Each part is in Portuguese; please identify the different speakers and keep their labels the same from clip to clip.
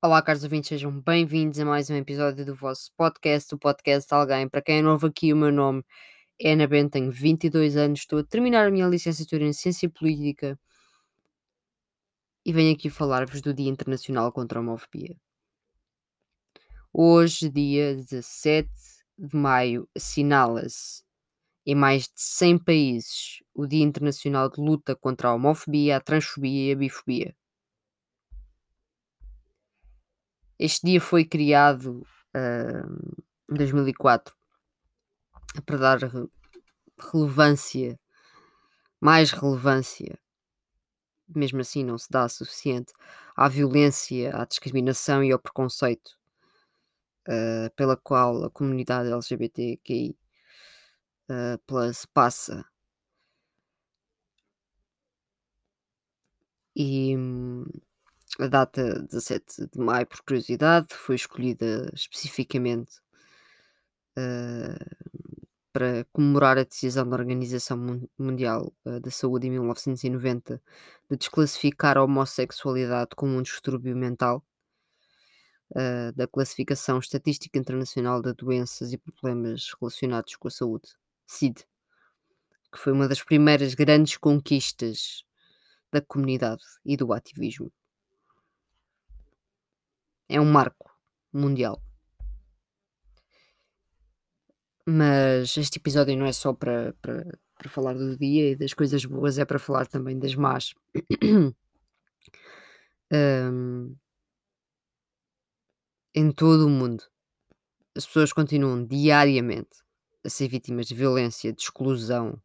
Speaker 1: Olá, caros ouvintes, sejam bem-vindos a mais um episódio do vosso podcast, o podcast alguém. Para quem é novo aqui, o meu nome é Ana Bento, tenho 22 anos, estou a terminar a minha licenciatura em Ciência Política e venho aqui falar-vos do Dia Internacional contra a Homofobia. Hoje, dia 17 de maio, assinala-se em mais de 100 países o Dia Internacional de Luta contra a Homofobia, a Transfobia e a Bifobia. Este dia foi criado uh, em 2004 para dar re- relevância, mais relevância, mesmo assim não se dá suficiente, à violência, à discriminação e ao preconceito uh, pela qual a comunidade LGBTQI uh, plus passa. E hum, a data 17 de maio, por curiosidade, foi escolhida especificamente uh, para comemorar a decisão da Organização Mun- Mundial uh, da Saúde em 1990 de desclassificar a homossexualidade como um distúrbio mental uh, da Classificação Estatística Internacional de Doenças e Problemas Relacionados com a Saúde, CID, que foi uma das primeiras grandes conquistas da comunidade e do ativismo. É um marco mundial. Mas este episódio não é só para, falar do dia e das coisas boas, é para falar também das más. Hum, em todo o mundo, as pessoas continuam diariamente a ser vítimas de violência, de exclusão,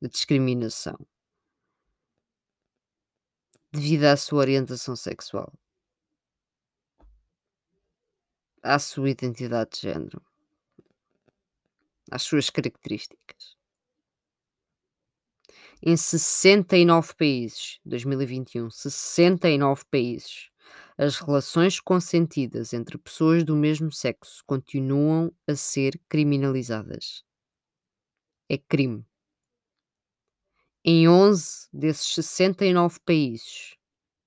Speaker 1: de discriminação, devido à sua orientação sexual, à sua identidade de género, às suas características. Em 69 países, 2021, 69 países, as relações consentidas entre pessoas do mesmo sexo continuam a ser criminalizadas. É crime. Em 11 desses 69 países,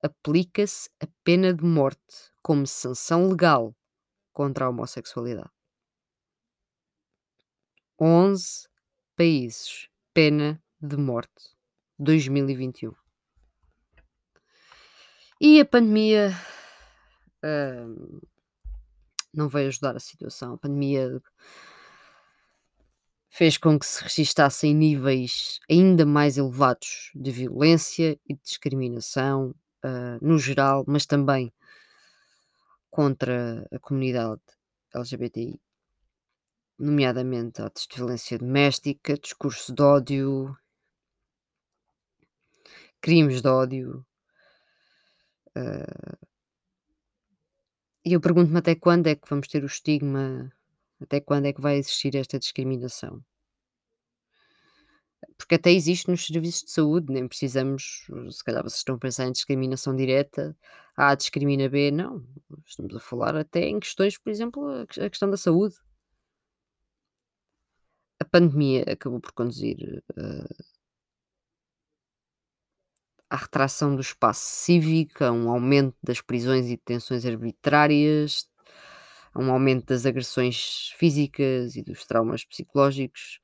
Speaker 1: aplica-se a pena de morte como sanção legal contra a homossexualidade. 11 países, pena de morte. 2021. E a pandemia hum, não veio ajudar a situação. A pandemia fez com que se registassem níveis ainda mais elevados de violência e de discriminação uh, no geral, mas também contra a comunidade LGBTI, nomeadamente atos de violência doméstica, discurso de ódio, crimes de ódio. Uh, e eu pergunto-me até quando é que vamos ter o estigma, até quando é que vai existir esta discriminação? Porque até existe nos serviços de saúde, nem precisamos, se calhar vocês estão a pensar em discriminação direta, A discrimina B, não. Estamos a falar até em questões, por exemplo, a questão da saúde. A pandemia acabou por conduzir uh, à retração do espaço cívico, a um aumento das prisões e detenções arbitrárias, a um aumento das agressões físicas e dos traumas psicológicos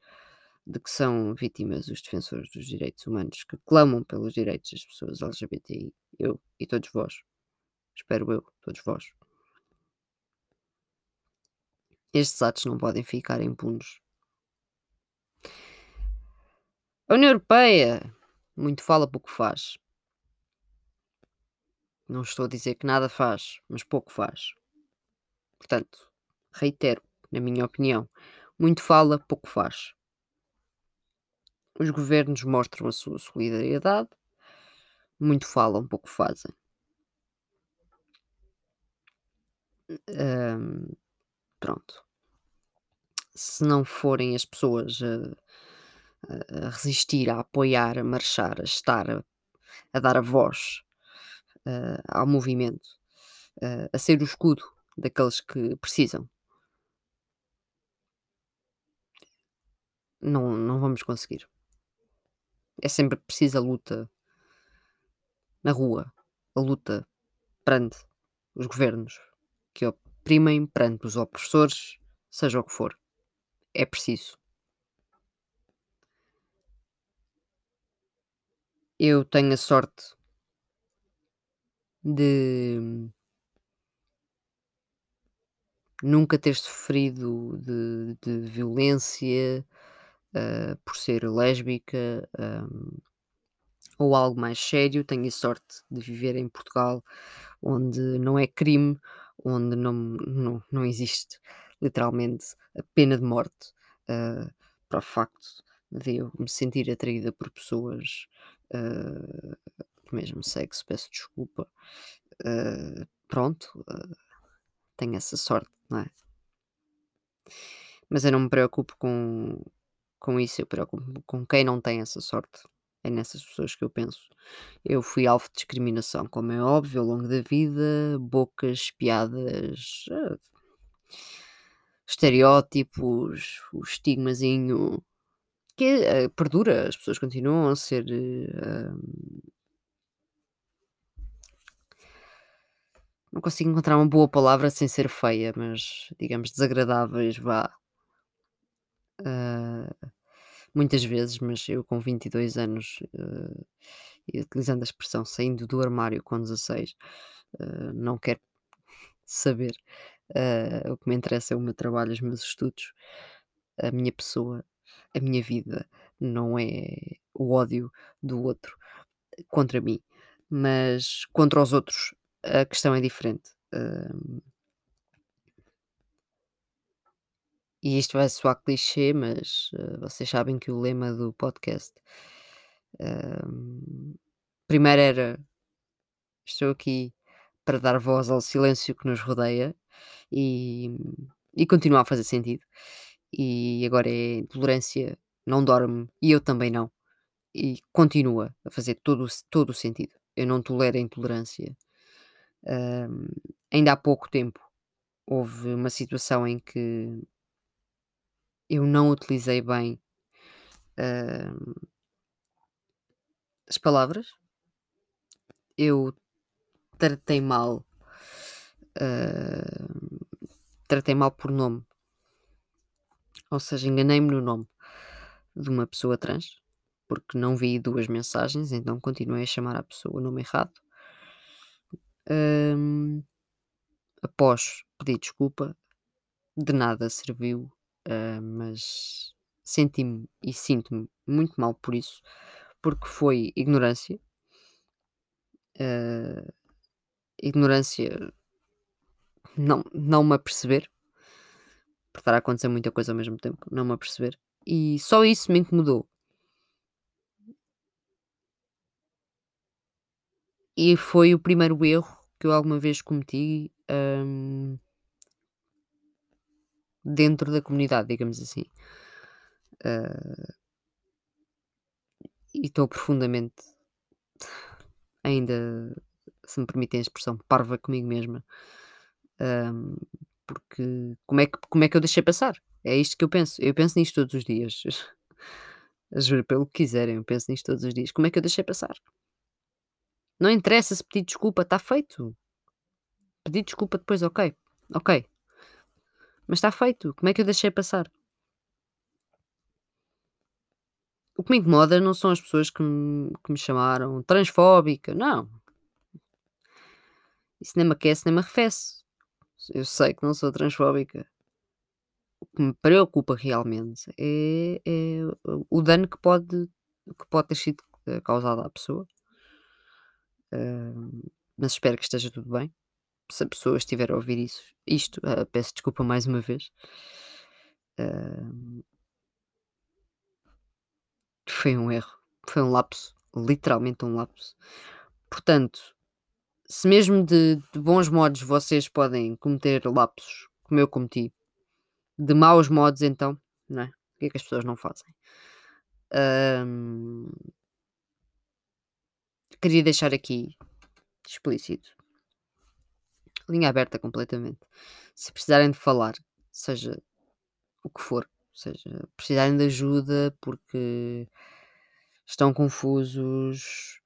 Speaker 1: de que são vítimas os defensores dos direitos humanos que clamam pelos direitos das pessoas LGBTI. Eu e todos vós. Espero eu, todos vós. Estes atos não podem ficar impunes. A União Europeia muito fala, pouco faz. Não estou a dizer que nada faz, mas pouco faz. Portanto, reitero, na minha opinião, muito fala, pouco faz. Os governos mostram a sua solidariedade, muito falam, pouco fazem. Ahm, pronto. Se não forem as pessoas a, a- resistir, a apoiar, a marchar, a estar, a, a dar a voz ah, ao movimento, ah, a ser o escudo daqueles que precisam, não, não vamos conseguir. É sempre preciso a luta na rua, a luta prende os governos que oprimem perante os opressores, seja o que for. É preciso. Eu tenho a sorte de nunca ter sofrido de, de violência uh, por ser lésbica um, ou algo mais sério. Tenho a sorte de viver em Portugal, onde não é crime, onde não, não, não existe literalmente a pena de morte uh, para o facto de eu me sentir atraída por pessoas uh, do mesmo sexo. Peço desculpa. Uh, pronto, tenho essa sorte, não é? Mas eu não me preocupo com, com isso, eu preocupo com quem não tem essa sorte. É nessas pessoas que eu penso. Eu fui alvo de discriminação, como é óbvio, ao longo da vida, bocas, piadas, uh, estereótipos, o estigmazinho que uh, perdura, as pessoas continuam a ser uh, não consigo encontrar uma boa palavra sem ser feia, mas digamos desagradáveis, vá. Uh, muitas vezes, mas eu com 22 anos uh, utilizando a expressão saindo do armário com 16, uh, não quero saber. o que me interessa é o meu trabalho, os meus estudos, a minha pessoa, a minha vida, não é o ódio do outro contra mim, mas contra os outros a questão é diferente. Hum. E isto vai soar clichê, mas uh, vocês sabem que o lema do podcast hum, primeiro era estou aqui para dar voz ao silêncio que nos rodeia e, e continua a fazer sentido. E agora é tolerância não dorme e eu também não. E continua a fazer todo, todo o sentido. Eu não tolero a intolerância ainda há pouco tempo houve uma situação em que eu não utilizei bem as palavras. Eu tratei mal, tratei mal por nome, ou seja, enganei-me no nome de uma pessoa trans, porque não vi duas mensagens, então continuei a chamar a pessoa o nome errado após pedir desculpa, de nada serviu, uh, mas senti-me e sinto-me muito mal por isso, porque foi ignorância. Uh, ignorância não, não me aperceber por estar a acontecer muita coisa ao mesmo tempo, não me aperceber. E só isso me incomodou. E foi o primeiro erro que eu alguma vez cometi, hum, dentro da comunidade, digamos assim. Uh, e estou profundamente, ainda, se me permitem a expressão, parva comigo mesma. Porque como é, que, como é que eu deixei passar? É isto que eu penso. Eu penso nisto todos os dias. Juro, pelo que quiserem, eu penso nisto todos os dias. Como é que eu deixei passar? Não interessa se pedir desculpa, está feito. Pedir desculpa depois, ok. Ok. Mas está feito. Como é que eu deixei passar? O que me incomoda não são as pessoas que me, que me chamaram transfóbica. Não. Isso nem me aquece nem me arrefece. Eu sei que não sou transfóbica. O que me preocupa realmente é, é o dano que pode, que pode ter sido eh, causado à pessoa. Uh, mas espero que esteja tudo bem. Se a pessoa estiver a ouvir isso, isto, uh, peço desculpa mais uma vez. Uh, foi um erro, foi um lapso, literalmente um lapso. Portanto, se mesmo de, de bons modos vocês podem cometer lapsos, como eu cometi, de maus modos, então, não é? O que é que as pessoas não fazem? Um, queria deixar aqui explícito. Linha aberta completamente. Se precisarem de falar, seja o que for, seja precisarem de ajuda porque estão confusos,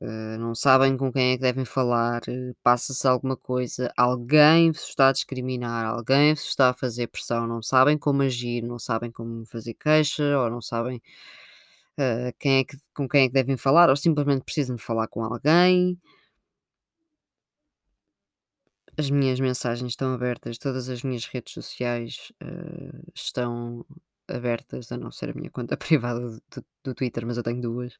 Speaker 1: Uh, não sabem com quem é que devem falar, passa-se alguma coisa, alguém vos está a discriminar, alguém vos está a fazer pressão, não sabem como agir, não sabem como fazer queixa, ou não sabem uh, quem é que, com quem é que devem falar, ou simplesmente precisam de falar com alguém. As minhas mensagens estão abertas, todas as minhas redes sociais estão abertas, a não ser a minha conta privada do, do Twitter, mas eu tenho duas.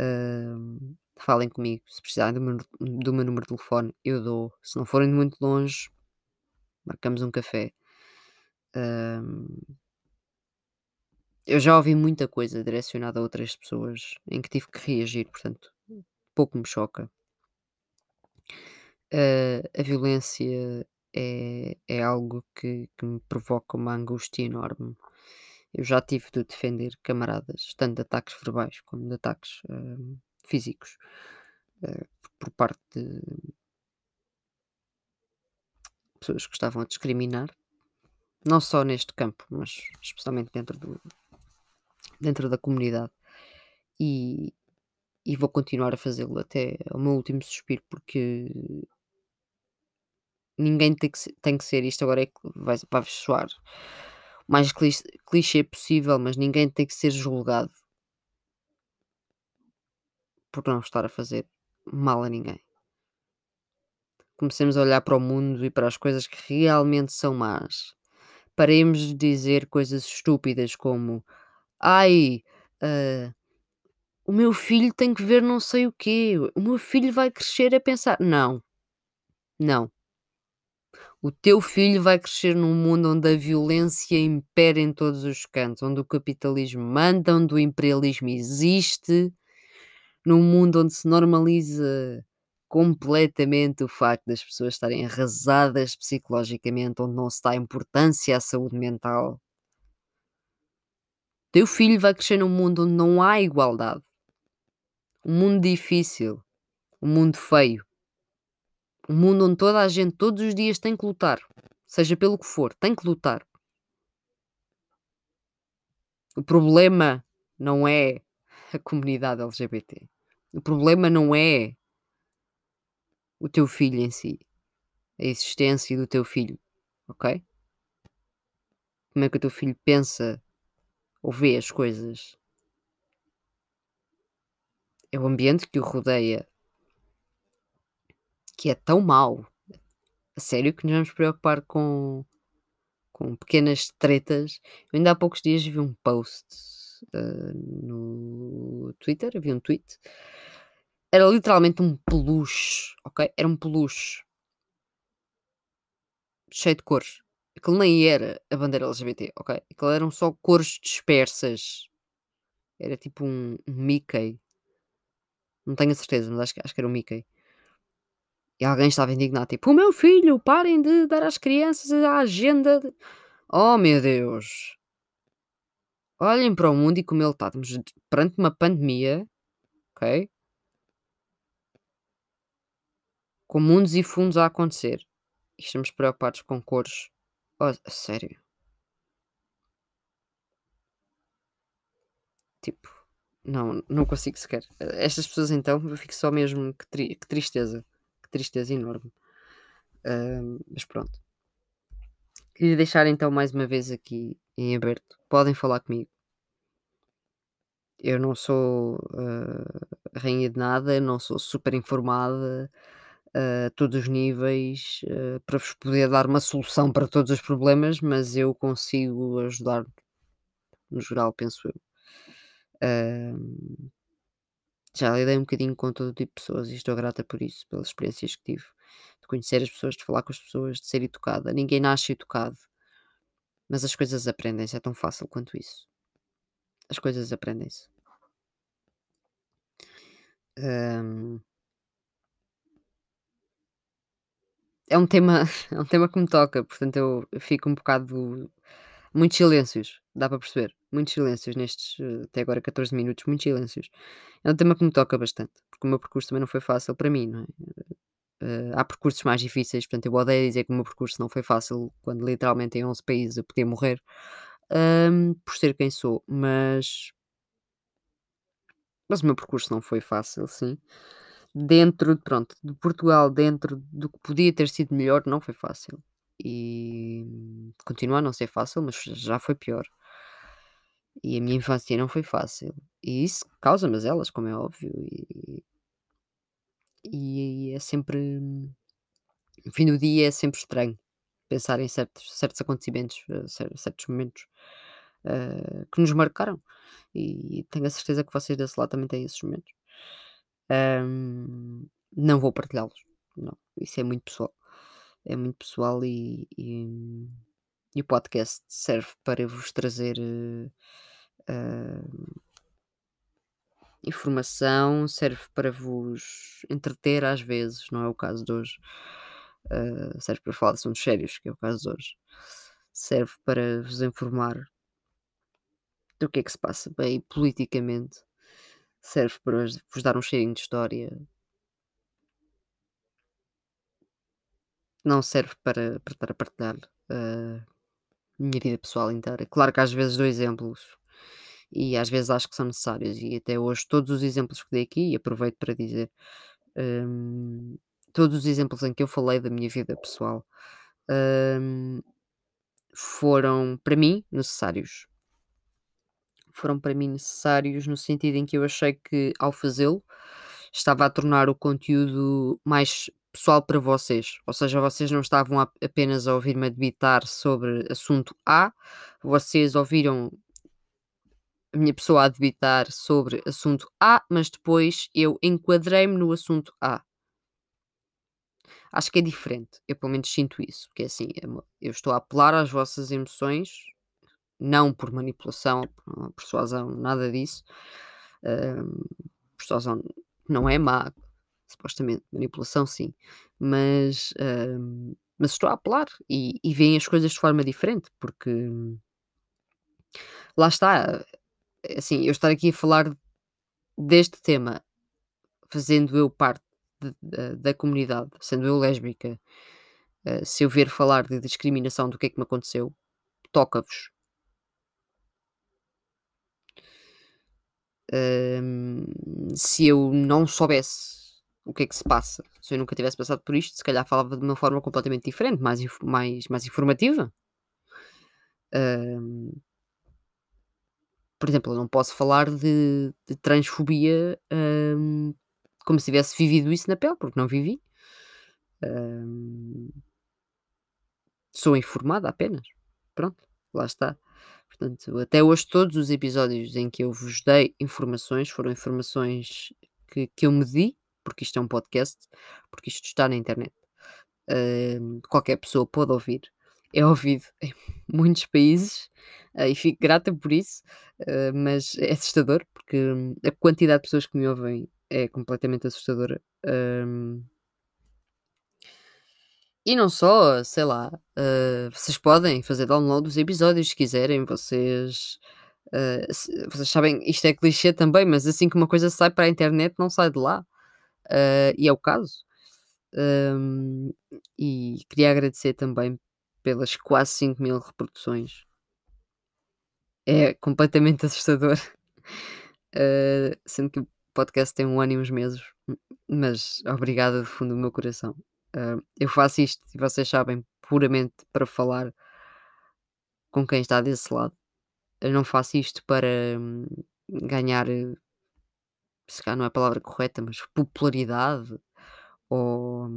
Speaker 1: Uh, falem comigo. Se precisarem do meu, do meu número de telefone, eu dou. Se não forem muito longe, marcamos um café. Uh, eu já ouvi muita coisa direcionada a outras pessoas em que tive que reagir, portanto, pouco me choca. A violência é, é algo que, que me provoca uma angústia enorme. Eu já tive de defender camaradas, tanto de ataques verbais como de ataques uh, físicos, uh, por parte de pessoas que estavam a discriminar, não só neste campo, mas especialmente dentro, do, dentro da comunidade. E, e vou continuar a fazê-lo até ao meu último suspiro, porque ninguém tem que, tem que ser isto agora é que vai, vai soar o mais clichê possível, mas ninguém tem que ser julgado por não estar a fazer mal a ninguém. Comecemos a olhar para o mundo e para as coisas que realmente são más. Paremos de dizer coisas estúpidas como ai, uh, o meu filho tem que ver não sei o quê, o meu filho vai crescer a pensar. Não, não. O teu filho vai crescer num mundo onde a violência impera em todos os cantos, onde o capitalismo manda, onde o imperialismo existe, num mundo onde se normaliza completamente o facto das pessoas estarem arrasadas psicologicamente, onde não se dá importância à saúde mental. Teu filho vai crescer num mundo onde não há igualdade. Um mundo difícil, um mundo feio, um mundo onde toda a gente todos os dias tem que lutar, seja pelo que for, tem que lutar. O problema não é a comunidade LGBT. O problema não é o teu filho em si, a existência do teu filho, ok? Como é que o teu filho pensa ou vê as coisas? É o ambiente que o rodeia que é tão mau, a sério, que nos vamos preocupar com, com pequenas tretas. Eu ainda há poucos dias vi um post uh, no Twitter, vi um tweet. Era literalmente um peluche, ok? Era um peluche cheio de cores. Aquilo nem era a bandeira LGBT, ok? Aquilo eram só cores dispersas. Era tipo um, um Mickey. Não tenho a certeza, mas acho, acho que era um Mickey. E alguém estava indignado, tipo, o meu filho, parem de dar às crianças a agenda. De... Oh meu Deus! Olhem para o mundo e como ele está. Estamos perante uma pandemia, ok? Com mundos e fundos a acontecer. E estamos preocupados com cores. Oh, sério? Tipo, não, não consigo sequer. Estas pessoas então, eu fico só mesmo que, tri que tristeza tristeza enorme. Uh, mas pronto. Queria deixar então mais uma vez aqui em aberto. Podem falar comigo. Eu não sou uh, rainha de nada, não sou super informada a todos os níveis uh, para vos poder dar uma solução para todos os problemas, mas eu consigo ajudar no geral, penso eu. Já lidei um bocadinho com todo tipo de pessoas e estou grata por isso, pelas experiências que tive, de conhecer as pessoas, de falar com as pessoas, de ser educada. Ninguém nasce educado, mas as coisas aprendem-se, é tão fácil quanto isso. As coisas aprendem-se. Um... É um tema, é um tema que me toca, portanto eu fico um bocado muitos silêncios, dá para perceber. Muitos silêncios nestes, até agora 14 minutos, muitos silêncios. É um tema que me toca bastante, porque o meu percurso também não foi fácil para mim, não é? Uh, há percursos mais difíceis, portanto eu odeio dizer que o meu percurso não foi fácil quando literalmente em 11 países eu podia morrer um, por ser quem sou, mas Mas o meu percurso não foi fácil, sim. Dentro, pronto, de Portugal, dentro do que podia ter sido melhor, não foi fácil. E continua a não ser fácil, mas já foi pior. E a minha infância não foi fácil. E isso causa mazelas, como é óbvio. E, e é sempre. No fim do dia é sempre estranho pensar em certos, certos acontecimentos, eh, certos momentos uh, que nos marcaram. E tenho a certeza que vocês desse lado também têm esses momentos. Um, não vou partilhá-los. Não, isso é muito pessoal. É muito pessoal e, e, e o podcast serve para vos trazer uh, uh, informação, serve para vos entreter às vezes, não é o caso de hoje. Uh, serve para falar de assuntos sérios, que é o caso de hoje. Serve para vos informar do que é que se passa bem politicamente. Serve para vos dar um cheirinho de história. Não serve para, para estar a partilhar a minha vida pessoal inteira. Claro que às vezes dou exemplos e às vezes acho que são necessários e até hoje todos os exemplos que dei aqui, e aproveito para dizer, hum, todos os exemplos em que eu falei da minha vida pessoal hum, foram para mim necessários foram para mim necessários no sentido em que eu achei que ao fazê-lo estava a tornar o conteúdo mais pessoal para vocês, ou seja, vocês não estavam a, apenas a ouvir-me debitar sobre assunto A, vocês ouviram a minha pessoa a debitar sobre assunto A, mas depois eu enquadrei-me no assunto A. Acho que é diferente, eu pelo menos sinto isso, porque é assim, é eu estou a apelar às vossas emoções não por manipulação, por persuasão, nada disso. Uh, persuasão não é má, supostamente, manipulação sim, mas, uh, mas estou a apelar e, e veem as coisas de forma diferente, porque lá está, assim, eu estar aqui a falar deste tema, fazendo eu parte de, de, da comunidade, sendo eu lésbica, uh, se eu ver falar de discriminação do que é que me aconteceu, toca-vos. se eu não soubesse o que é que se passa, se eu nunca tivesse passado por isto, se calhar falava de uma forma completamente diferente, mais, mais, mais informativa. por exemplo, eu não posso falar de, de transfobia como se tivesse vivido isso na pele, porque não vivi. sou informada apenas. Pronto, lá está. Portanto, até hoje, todos os episódios em que eu vos dei informações foram informações que, que eu me di, porque isto é um podcast, porque isto está na internet. Uh, qualquer pessoa pode ouvir. É ouvido em muitos países uh, e fico grata por isso, uh, mas é assustador porque a quantidade de pessoas que me ouvem é completamente assustadora. E não só, sei lá, uh, vocês podem fazer download dos episódios se quiserem, vocês, uh, vocês sabem, isto é clichê também, mas assim que uma coisa sai para a internet, não sai de lá. Uh, e é o caso. Um, e queria agradecer também pelas quase 5 mil reproduções. É completamente assustador. Uh, sendo que o podcast tem um ano e uns meses, mas obrigada do fundo do meu coração. Uh, eu faço isto, e vocês sabem, puramente para falar com quem está desse lado. Eu não faço isto para hum, ganhar, se calhar não é a palavra correta, mas popularidade ou,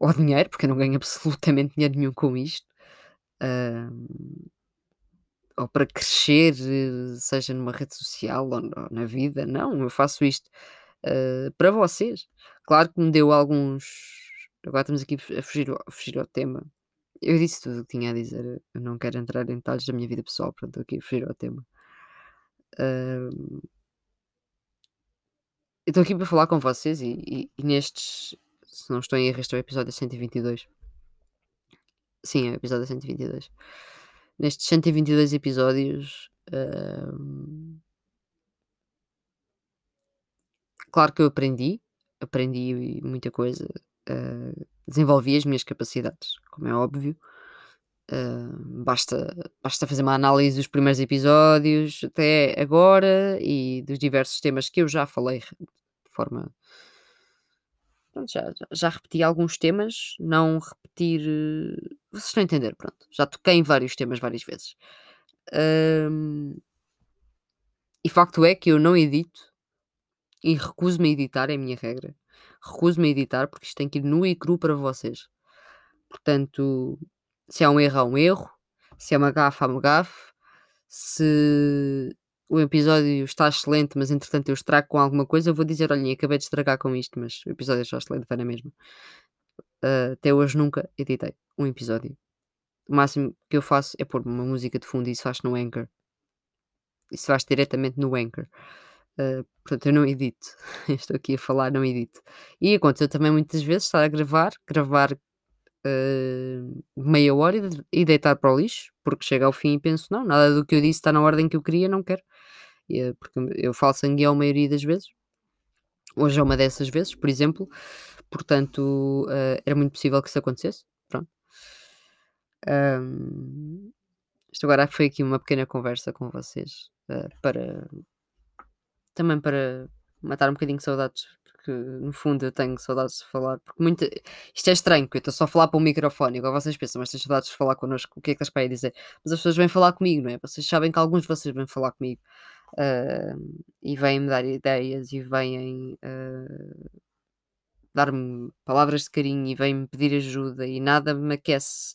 Speaker 1: ou dinheiro, porque eu não ganho absolutamente dinheiro nenhum com isto. Uh, ou para crescer, seja numa rede social ou, ou na vida, não, eu faço isto uh, para vocês. Claro que me deu alguns Agora estamos aqui a fugir, a fugir ao tema. Eu disse tudo o que tinha a dizer. Eu não quero entrar em detalhes da minha vida pessoal, portanto, aqui a fugir ao tema. Uh, eu estou aqui para falar com vocês e, e, e nestes, se não estou em erro, este é o episódio 122. Sim, é o episódio 122. Nestes 122 episódios, claro que eu aprendi, aprendi muita coisa, uh, desenvolvi as minhas capacidades, como é óbvio, Uh, basta, basta fazer uma análise dos primeiros episódios até agora e dos diversos temas que eu já falei de forma. Pronto, já, já repeti alguns temas, não repetir. Vocês estão a entender, pronto. Já toquei em vários temas várias vezes. Um, e facto é que eu não edito e recuso-me a editar, é a minha regra. Recuso-me a editar porque isto tem que ir nu e cru para vocês. Portanto, se há um erro, há um erro. Se é uma gafa, há uma gafe. Se o episódio está excelente, mas entretanto eu estrago com alguma coisa, eu vou dizer: olhem, acabei de estragar com isto, mas o episódio está excelente, vai na mesma. Uh, até hoje nunca editei um episódio. O máximo que eu faço é pôr uma música de fundo e isso faz no Anchor. Isso faz diretamente no Anchor. Uh, portanto, eu não edito. Estou aqui a falar, não edito. E aconteceu também muitas vezes estar a gravar, gravar uh, meia hora e, de- deitar para o lixo, porque chega ao fim e penso, não, nada do que eu disse está na ordem que eu queria, não quero. E, uh, porque eu falo guião a maioria das vezes. Hoje é uma dessas vezes, por exemplo. Portanto, uh, era muito possível que isso acontecesse. Pronto. Um, isto agora foi aqui uma pequena conversa com vocês uh, para também para matar um bocadinho de saudades, porque no fundo eu tenho saudades de falar, porque muita... isto é estranho, porque eu estou só a falar para o microfone, igual vocês pensam, mas tens saudades de falar connosco, o que é que estás para aí dizer? Mas as pessoas vêm falar comigo, não é? Vocês sabem que alguns de vocês vêm falar comigo uh, e vêm-me dar ideias e vêm uh, dar-me palavras de carinho e vêm-me pedir ajuda e nada me aquece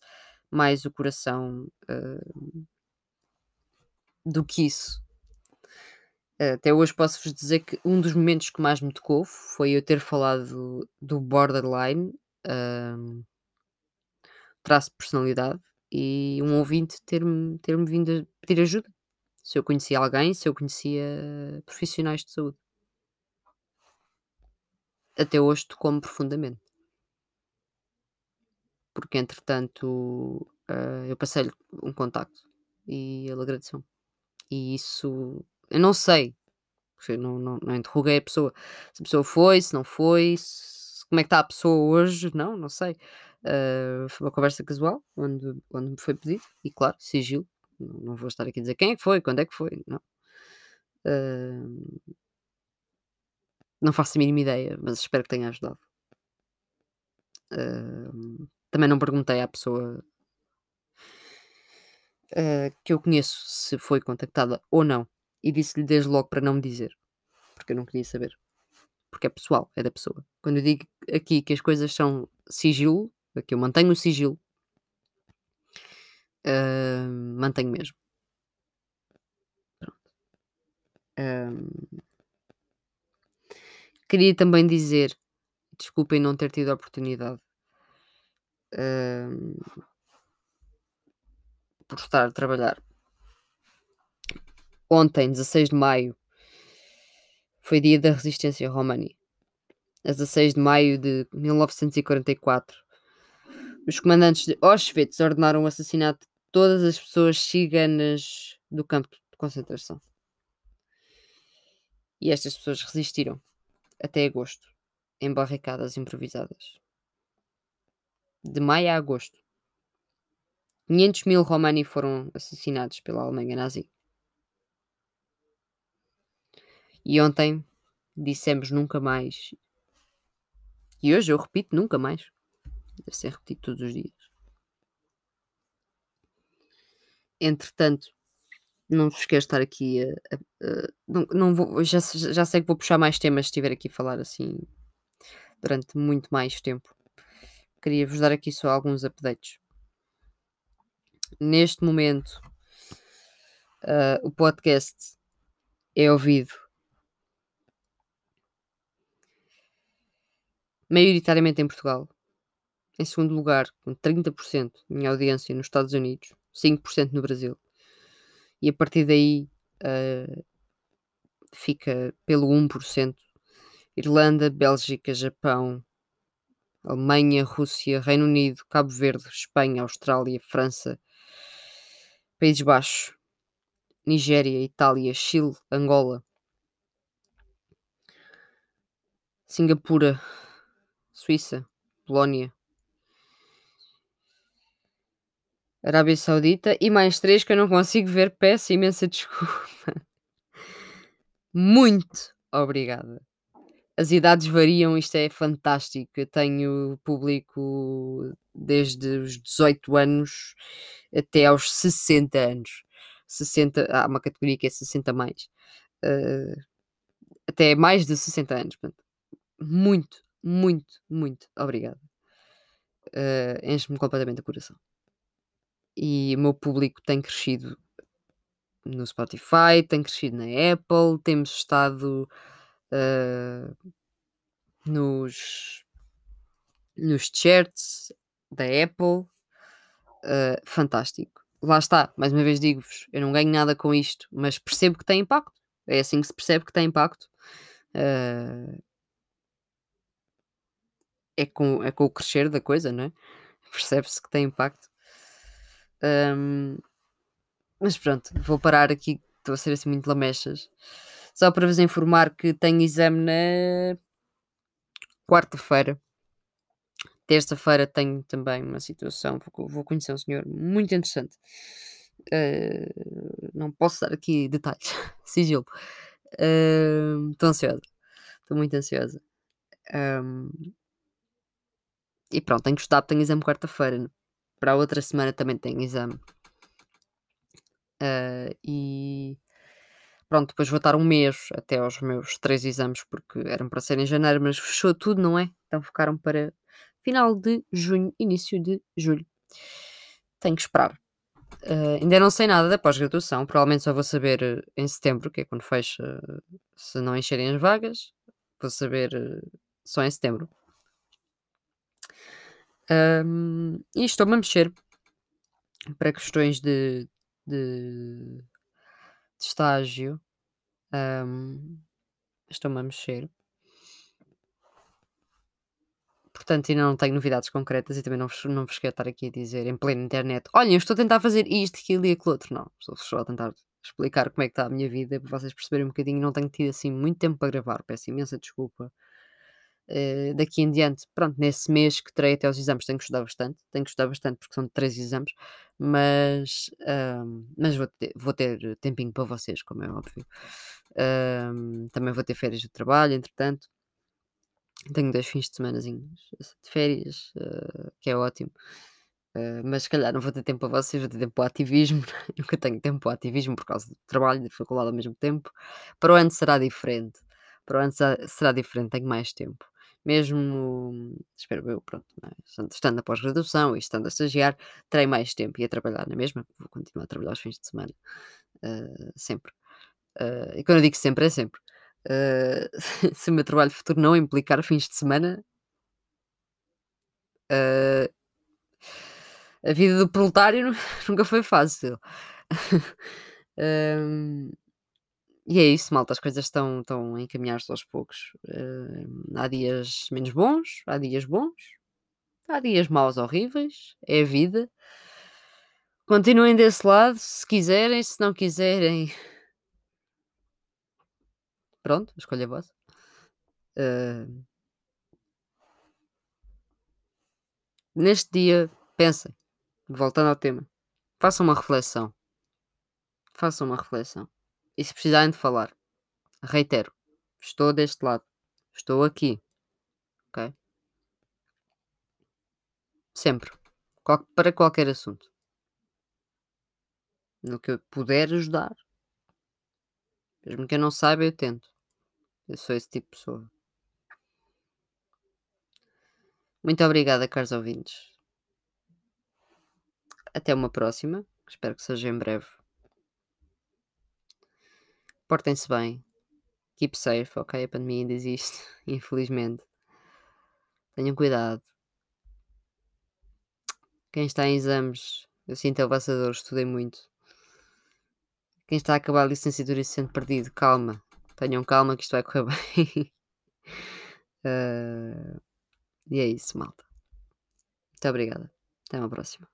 Speaker 1: mais o coração uh, do que isso. Até hoje posso-vos dizer que um dos momentos que mais me tocou foi eu ter falado do borderline, um, traço de personalidade, e um ouvinte ter-me ter vindo a pedir ajuda. Se eu conhecia alguém, se eu conhecia profissionais de saúde. Até hoje tocou-me profundamente. Porque entretanto uh, eu passei-lhe um contacto e ele agradeceu. E isso eu não sei, não, não, não interroguei a pessoa. Se a pessoa foi, se não foi, se- como é que está a pessoa hoje, não, não sei. Uh, foi uma conversa casual, onde, onde me foi pedido, e claro, sigilo. Não, não vou estar aqui a dizer quem é que foi, quando é que foi, não. Uh, não faço a mínima ideia, mas espero que tenha ajudado. Uh, também não perguntei à pessoa que eu conheço se foi contactada ou não. E disse-lhe desde logo para não me dizer, porque eu não queria saber. Porque é pessoal, é da pessoa. Quando eu digo aqui que as coisas são sigilo, que eu mantenho o sigilo, uh, mantenho mesmo. Pronto. Um, queria também dizer, desculpem não ter tido a oportunidade um, por estar a trabalhar. Ontem, 16 de maio, foi dia da resistência romani. A 16 de maio de 1944, os comandantes de Auschwitz ordenaram o assassinato de todas as pessoas ciganas do campo de concentração. E estas pessoas resistiram até agosto, em barricadas improvisadas. De maio a agosto, 500 mil romani foram assassinados pela Alemanha nazi. E ontem dissemos nunca mais. E hoje eu repito nunca mais. Deve ser repetido todos os dias. Entretanto, não vos quero estar aqui a. a, a não, não vou, já, já sei que vou puxar mais temas se estiver aqui a falar assim durante muito mais tempo. Queria vos dar aqui só alguns updates. Neste momento, uh, o podcast é ouvido maioritariamente em Portugal. Em segundo lugar, com 30% de minha audiência nos Estados Unidos, 5% no Brasil. E a partir daí uh, fica pelo 1%. Irlanda, Bélgica, Japão, Alemanha, Rússia, Reino Unido, Cabo Verde, Espanha, Austrália, França, Países Baixos, Nigéria, Itália, Chile, Angola, Singapura, Suíça, Polónia, Arábia Saudita e mais 3 que eu não consigo ver, peço imensa desculpa. Muito obrigada. As idades variam, isto é fantástico. Eu tenho público desde os 18 anos até aos 60 anos. 60, há uma categoria que é 60 mais. Uh, até mais de 60 anos. Muito, muito, muito obrigada. Uh, Enche-me completamente o coração. E o meu público tem crescido no Spotify, tem crescido na Apple, temos estado uh, nos, nos charts da Apple. Uh, fantástico. Lá está, mais uma vez digo-vos, eu não ganho nada com isto, mas percebo que tem impacto. É assim que se percebe que tem impacto. É, com, é com o crescer da coisa, não é? Percebe-se que tem impacto. Um, mas pronto, vou parar aqui, estou a ser assim muito lamechas. Só para vos informar que tenho exame na quarta-feira. Terça-feira tenho também uma situação, vou, conhecer um senhor muito interessante. Uh, não posso dar aqui detalhes, sigilo. Estou uh, ansiosa, estou muito ansiosa. Um, e pronto, tenho que estudar, tenho exame quarta-feira. Para a outra semana também tenho exame. Uh, e pronto, depois vou estar um mês até aos meus três exames, porque eram para ser em janeiro, mas fechou tudo, não é? Então ficaram para final de junho, início de julho. Tenho que esperar. Uh, ainda não sei nada da pós-graduação, provavelmente só vou saber uh, em setembro, que é quando fecha, se não encherem as vagas, vou saber só em setembro. Um, e estou-me a mexer para questões de, de, de estágio. Um, estou-me a mexer. Portanto, ainda não tenho novidades concretas e também não vos, não vos quero estar aqui a dizer em plena internet: olhem, estou a tentar fazer isto, aquilo e aquilo outro. Não, estou só a tentar explicar como é que está a minha vida para vocês perceberem um bocadinho. Não tenho tido assim muito tempo para gravar, peço imensa desculpa. Uh, daqui em diante, pronto, nesse mês que terei até os exames, tenho que estudar bastante, tenho que estudar bastante porque são três exames, mas, uh, mas vou, ter, vou ter tempinho para vocês, como é óbvio. Uh, também vou ter férias de trabalho, entretanto. Tenho dois fins de semana de férias, uh, que é ótimo. Uh, mas se calhar não vou ter tempo para vocês, vou ter tempo para o ativismo. Nunca tenho tempo para o ativismo por causa do trabalho e da faculdade ao mesmo tempo. Para o ano será diferente. Para o ano será diferente, tenho mais tempo. Mesmo, espero eu, pronto, é? estando na pós-graduação e estando a estagiar, terei mais tempo e a trabalhar na mesma. Vou continuar a trabalhar aos fins de semana, uh, sempre. e quando eu digo sempre, é sempre. Uh, se o meu trabalho futuro não implicar fins de semana, uh, a vida do proletário nunca foi fácil. uh, e é isso, malta, as coisas estão, estão a encaminhar-se aos poucos. há dias menos bons, há dias bons, há dias maus, horríveis, é a vida. Continuem desse lado, se quiserem, se não quiserem, Pronto, escolha vossa. Uh, neste dia, pensem, voltando ao tema, façam uma reflexão. Façam uma reflexão. E se precisarem de falar, reitero, estou deste lado, estou aqui, ok? Sempre, Qual, para qualquer assunto. No que eu puder ajudar, mesmo que eu não saiba, eu tento. Eu sou esse tipo de pessoa. Muito obrigada, caros ouvintes. Até uma próxima. Espero que seja em breve. Portem-se bem. Keep safe, ok? A pandemia ainda existe, infelizmente. Tenham cuidado. Quem está em exames, eu sinto a vossa dor, estudei muito. Quem está a acabar a licenciatura e se sente perdido, calma. Tenham calma que isto vai correr bem. uh, e é isso, malta. Muito obrigada. Até uma próxima.